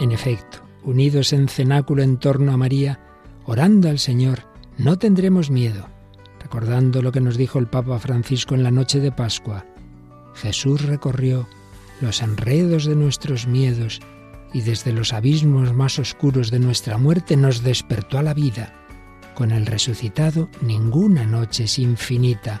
En efecto, unidos en cenáculo en torno a María, orando al Señor, no tendremos miedo, recordando lo que nos dijo el Papa Francisco en la noche de Pascua. Jesús recorrió los enredos de nuestros miedos y desde los abismos más oscuros de nuestra muerte nos despertó a la vida. Con el resucitado ninguna noche es infinita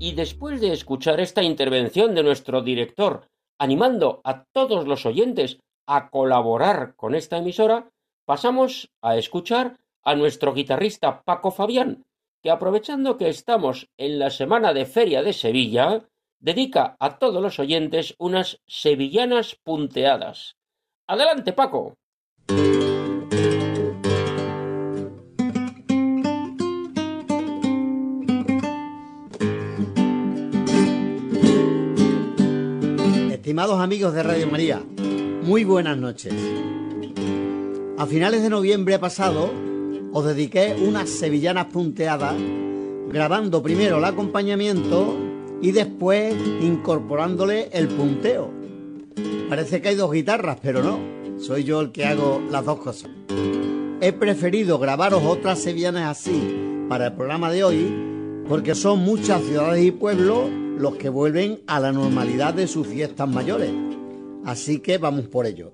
Y después de escuchar esta intervención de nuestro director, animando a todos los oyentes a colaborar con esta emisora, pasamos a escuchar a nuestro guitarrista Paco Fabián, que aprovechando que estamos en la semana de Feria de Sevilla, dedica a todos los oyentes unas sevillanas punteadas. Adelante, Paco. Estimados amigos de Radio María, muy buenas noches. A finales de noviembre pasado os dediqué unas sevillanas punteadas, grabando primero el acompañamiento y después incorporándole el punteo. Parece que hay dos guitarras, pero no, soy yo el que hago las dos cosas. He preferido grabaros otras sevillanas así para el programa de hoy porque son muchas ciudades y pueblos los que vuelven a la normalidad de sus fiestas mayores. Así que vamos por ello.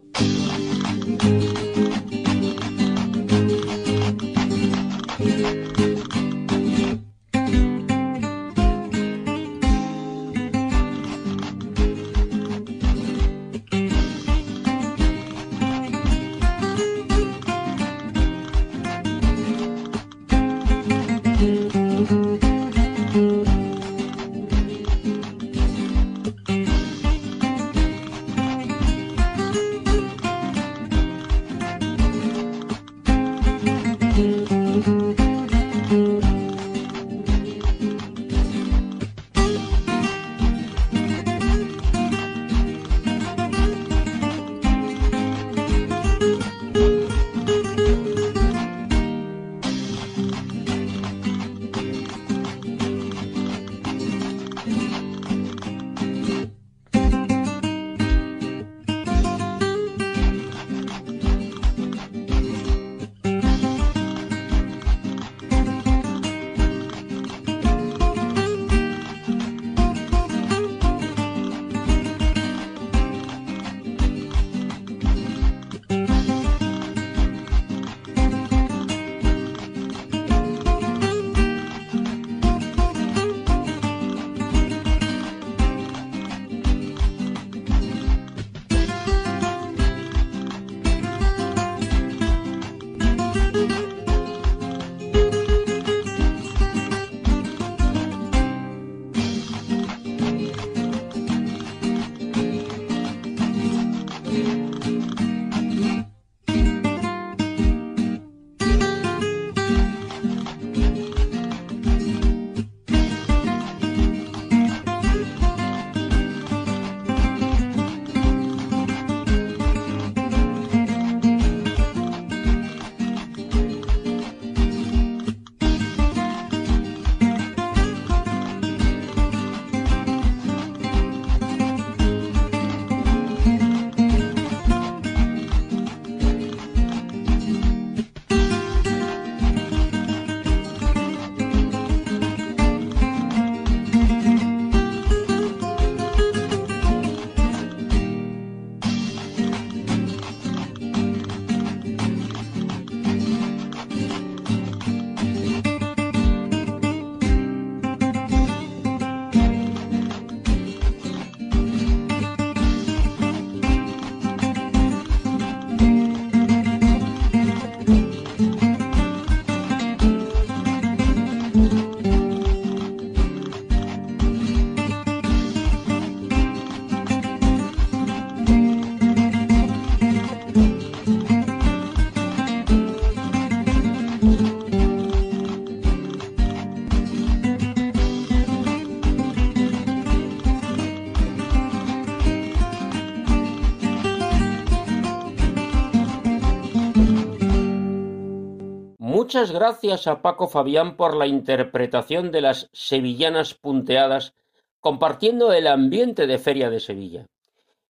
Muchas gracias a Paco Fabián por la interpretación de las sevillanas punteadas, compartiendo el ambiente de Feria de Sevilla.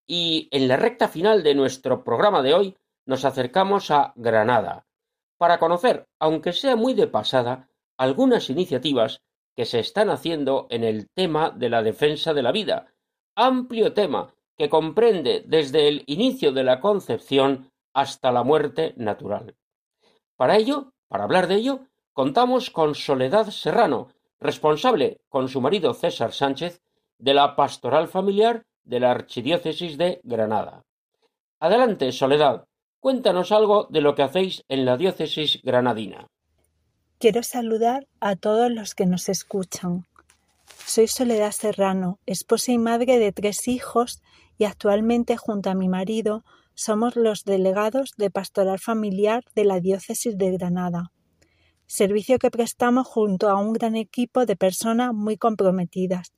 Y en la recta final de nuestro programa de hoy nos acercamos a Granada, para conocer, aunque sea muy de pasada, algunas iniciativas que se están haciendo en el tema de la defensa de la vida, amplio tema que comprende desde el inicio de la concepción hasta la muerte natural. Para ello, para hablar de ello, contamos con Soledad Serrano, responsable, con su marido César Sánchez, de la pastoral familiar de la Archidiócesis de Granada. Adelante, Soledad, cuéntanos algo de lo que hacéis en la diócesis granadina. Quiero saludar a todos los que nos escuchan. Soy Soledad Serrano, esposa y madre de tres hijos y actualmente junto a mi marido somos los delegados de Pastoral Familiar de la Diócesis de Granada, servicio que prestamos junto a un gran equipo de personas muy comprometidas.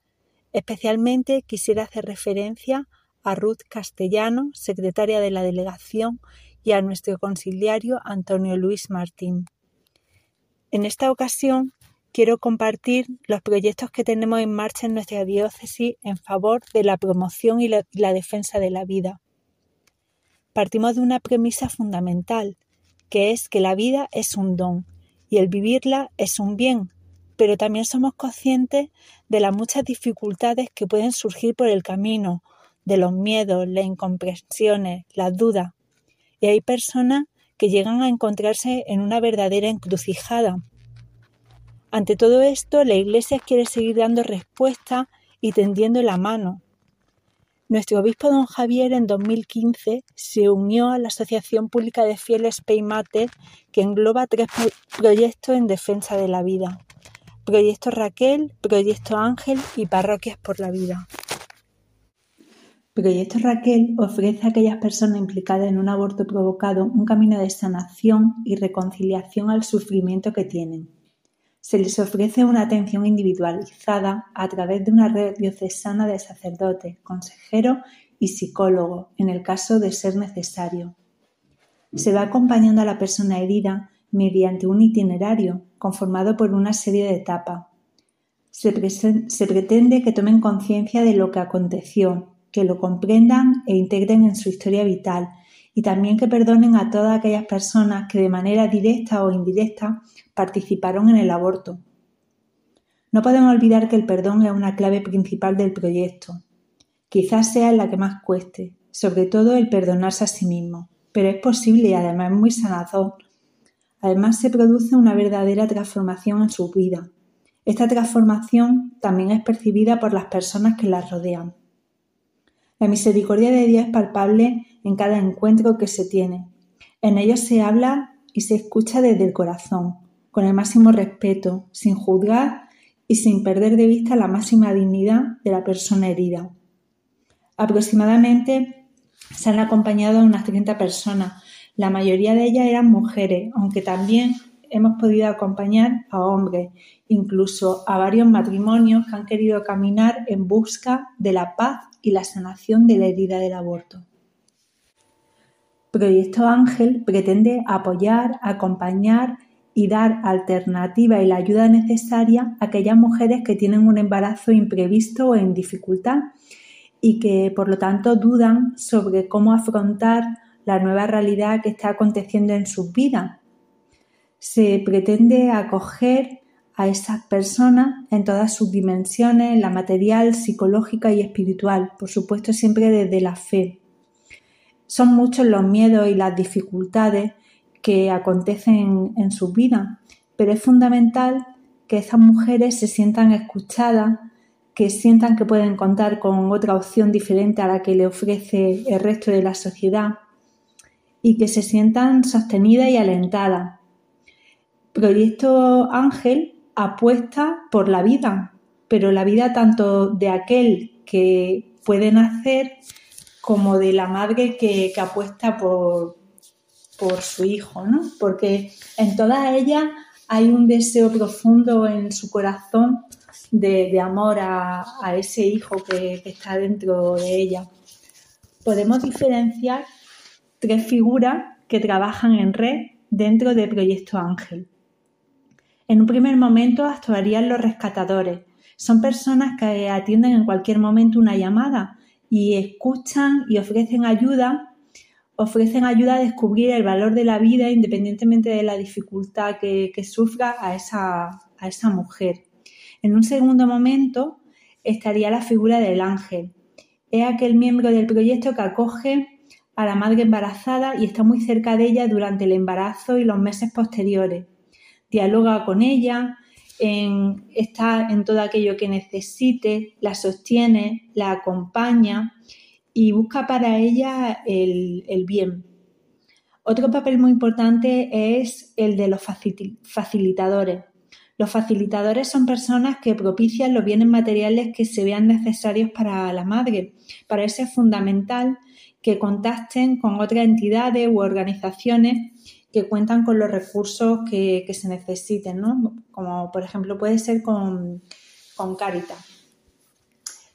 Especialmente quisiera hacer referencia a Ruth Castellano, secretaria de la delegación, y a nuestro conciliario Antonio Luis Martín. En esta ocasión quiero compartir los proyectos que tenemos en marcha en nuestra diócesis en favor de la promoción y la, defensa de la vida. Partimos de una premisa fundamental, que es que la vida es un don y el vivirla es un bien, pero también somos conscientes de las muchas dificultades que pueden surgir por el camino, de los miedos, las incomprensiones, las dudas. Y hay personas que llegan a encontrarse en una verdadera encrucijada. Ante todo esto, la Iglesia quiere seguir dando respuesta y tendiendo la mano. Nuestro obispo don Javier en 2015 se unió a la Asociación Pública de Fieles Peimater, que engloba tres proyectos en defensa de la vida. Proyecto Raquel, Proyecto Ángel y Parroquias por la Vida. Proyecto Raquel ofrece a aquellas personas implicadas en un aborto provocado un camino de sanación y reconciliación al sufrimiento que tienen. Se les ofrece una atención individualizada a través de una red diocesana de sacerdotes, consejeros y psicólogos, en el caso de ser necesario. Se va acompañando a la persona herida mediante un itinerario conformado por una serie de etapas. Se, se pretende que tomen conciencia de lo que aconteció, que lo comprendan e integren en su historia vital y también que perdonen a todas aquellas personas que de manera directa o indirecta participaron en el aborto. No podemos olvidar que el perdón es una clave principal del proyecto. Quizás sea la que más cueste, sobre todo el perdonarse a sí mismo, pero es posible y además es muy sanador. Además se produce una verdadera transformación en su vida. Esta transformación también es percibida por las personas que las rodean. La misericordia de Dios es palpable en cada encuentro que se tiene. En ellos se habla y se escucha desde el corazón, con el máximo respeto, sin juzgar y sin perder de vista la máxima dignidad de la persona herida. Aproximadamente se han acompañado a unas 30 personas. La mayoría de ellas eran mujeres, aunque también hemos podido acompañar a hombres, incluso a varios matrimonios que han querido caminar en busca de la paz y la sanación de la herida del aborto. Proyecto Ángel pretende apoyar, acompañar y dar alternativa y la ayuda necesaria a aquellas mujeres que tienen un embarazo imprevisto o en dificultad y que por lo tanto dudan sobre cómo afrontar la nueva realidad que está aconteciendo en sus vidas. Se pretende acoger a esas personas en todas sus dimensiones, la material, psicológica y espiritual, por supuesto siempre desde la fe. Son muchos los miedos y las dificultades que acontecen en su vida, pero es fundamental que esas mujeres se sientan escuchadas, que sientan que pueden contar con otra opción diferente a la que le ofrece el resto de la sociedad y que se sientan sostenidas y alentadas. Proyecto Ángel apuesta por la vida, pero la vida tanto de aquel que puede nacer como de la madre que, apuesta por, por su hijo, ¿no? Porque en todas ellas hay un deseo profundo en su corazón de, amor a, ese hijo que, que, está dentro de ella. Podemos diferenciar tres figuras que trabajan en red dentro del Proyecto Ángel. En un primer momento actuarían los rescatadores. Son personas que atienden en cualquier momento una llamada y escuchan y ofrecen ayuda, ofrecen ayuda a descubrir el valor de la vida independientemente de la dificultad que, sufra a esa, a esa mujer. En un segundo momento estaría la figura del ángel. Es aquel miembro del proyecto que acoge a la madre embarazada y está muy cerca de ella durante el embarazo y los meses posteriores. Dialoga con ella, está en todo aquello que necesite, la sostiene, la acompaña y busca para ella el, bien. Otro papel muy importante es el de los facilitadores. Los facilitadores son personas que propician los bienes materiales que se vean necesarios para la madre. Para eso es fundamental que contacten con otras entidades u organizaciones que cuentan con los recursos que, se necesiten, ¿no? Como por ejemplo puede ser con, con Caritas.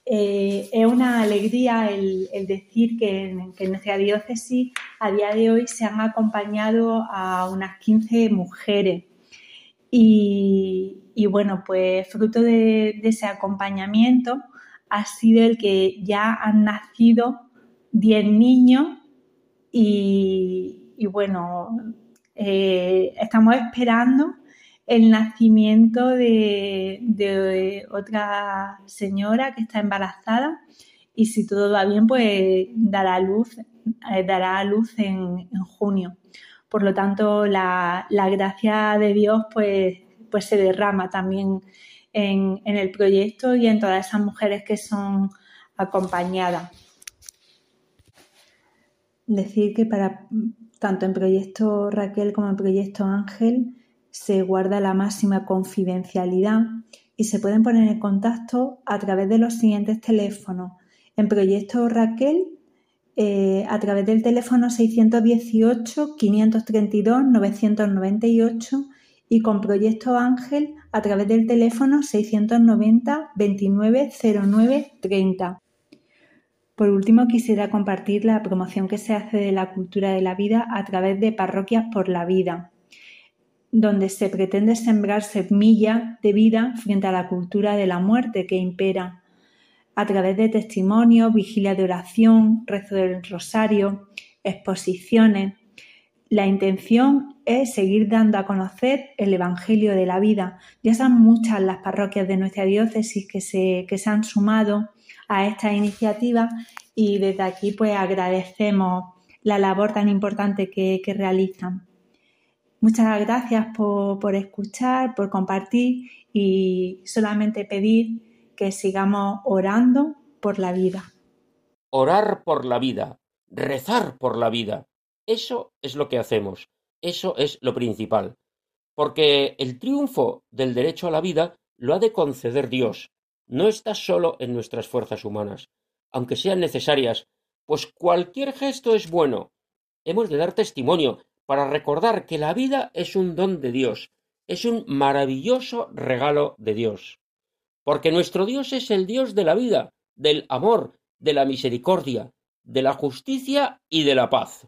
Eh, es una alegría el, decir que en, que nuestra diócesis a día de hoy se han acompañado a unas 15 mujeres. Y, bueno, pues fruto de, ese acompañamiento ha sido el que ya han nacido 10 niños y, y bueno, eh, estamos esperando el nacimiento de, otra señora que está embarazada y si todo va bien, pues dará luz, eh, dará luz en, junio. Por lo tanto, la, gracia de Dios pues, pues se derrama también en el proyecto y en todas esas mujeres que son acompañadas. Decir que para tanto en Proyecto Raquel como en Proyecto Ángel se guarda la máxima confidencialidad y se pueden poner en contacto a través de los siguientes teléfonos. En Proyecto Raquel, eh, a través del teléfono 618-532-998 y con Proyecto Ángel a través del teléfono 690 2909 30. Por último, quisiera compartir la promoción que se hace de la cultura de la vida a través de Parroquias por la Vida, donde se pretende sembrar semilla de vida frente a la cultura de la muerte que impera, a través de testimonios, vigilia de oración, rezo del rosario, exposiciones. La intención es seguir dando a conocer el Evangelio de la vida. Ya son muchas las parroquias de nuestra diócesis que se, que se han sumado a esta iniciativa y desde aquí pues agradecemos la labor tan importante que, realizan. Muchas gracias por, por, escuchar, por compartir y solamente pedir que sigamos orando por la vida. Orar por la vida, rezar por la vida. Eso es lo que hacemos, eso es lo principal. Porque el triunfo del derecho a la vida lo ha de conceder Dios, no está solo en nuestras fuerzas humanas, aunque sean necesarias, pues cualquier gesto es bueno. Hemos de dar testimonio para recordar que la vida es un don de Dios, es un maravilloso regalo de Dios. Porque nuestro Dios es el Dios de la vida, del amor, de la misericordia, de la justicia y de la paz.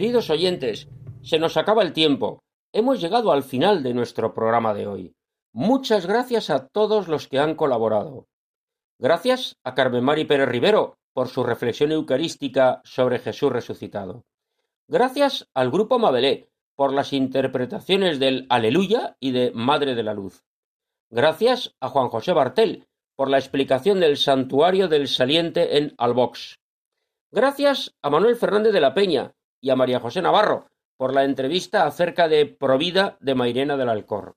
Queridos oyentes, se nos acaba el tiempo. Hemos llegado al final de nuestro programa de hoy. Muchas gracias a todos los que han colaborado. Gracias a Carmen Mari Pérez Rivero por su reflexión eucarística sobre Jesús resucitado. Gracias al Grupo Mabelé por las interpretaciones del Aleluya y de Madre de la Luz. Gracias a Juan José Bartel por la explicación del Santuario del Saliente en Albox. Gracias a Manuel Fernández de la Peña y a María José Navarro por la entrevista acerca de Provida de Mairena del Alcor.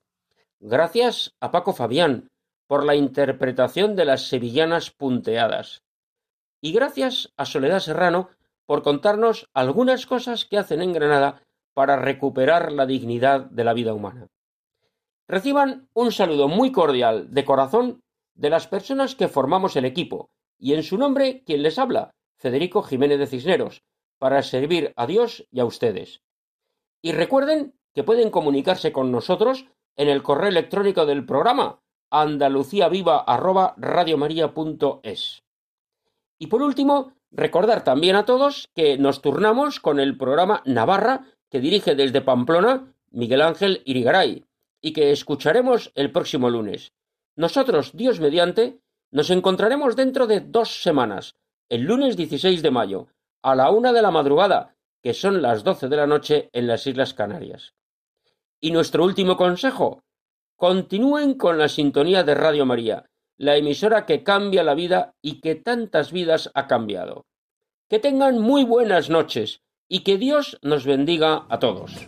Gracias a Paco Fabián por la interpretación de las sevillanas punteadas. Y gracias a Soledad Serrano por contarnos algunas cosas que hacen en Granada para recuperar la dignidad de la vida humana. Reciban un saludo muy cordial de corazón de las personas que formamos el equipo y en su nombre quien les habla, Federico Jiménez de Cisneros, para servir a Dios y a ustedes. Y recuerden que pueden comunicarse con nosotros en el correo electrónico del programa andaluciaviva@radiomaria.es. Y por último, recordar también a todos que nos turnamos con el programa Navarra que dirige desde Pamplona Miguel Ángel Irigaray y que escucharemos el próximo lunes. Nosotros, Dios mediante, nos encontraremos dentro de dos semanas, el lunes 16 de mayo, a la una de la madrugada, que son las doce de la noche en las Islas Canarias. Y nuestro último consejo, continúen con la sintonía de Radio María, la emisora que cambia la vida y que tantas vidas ha cambiado. Que tengan muy buenas noches y que Dios nos bendiga a todos.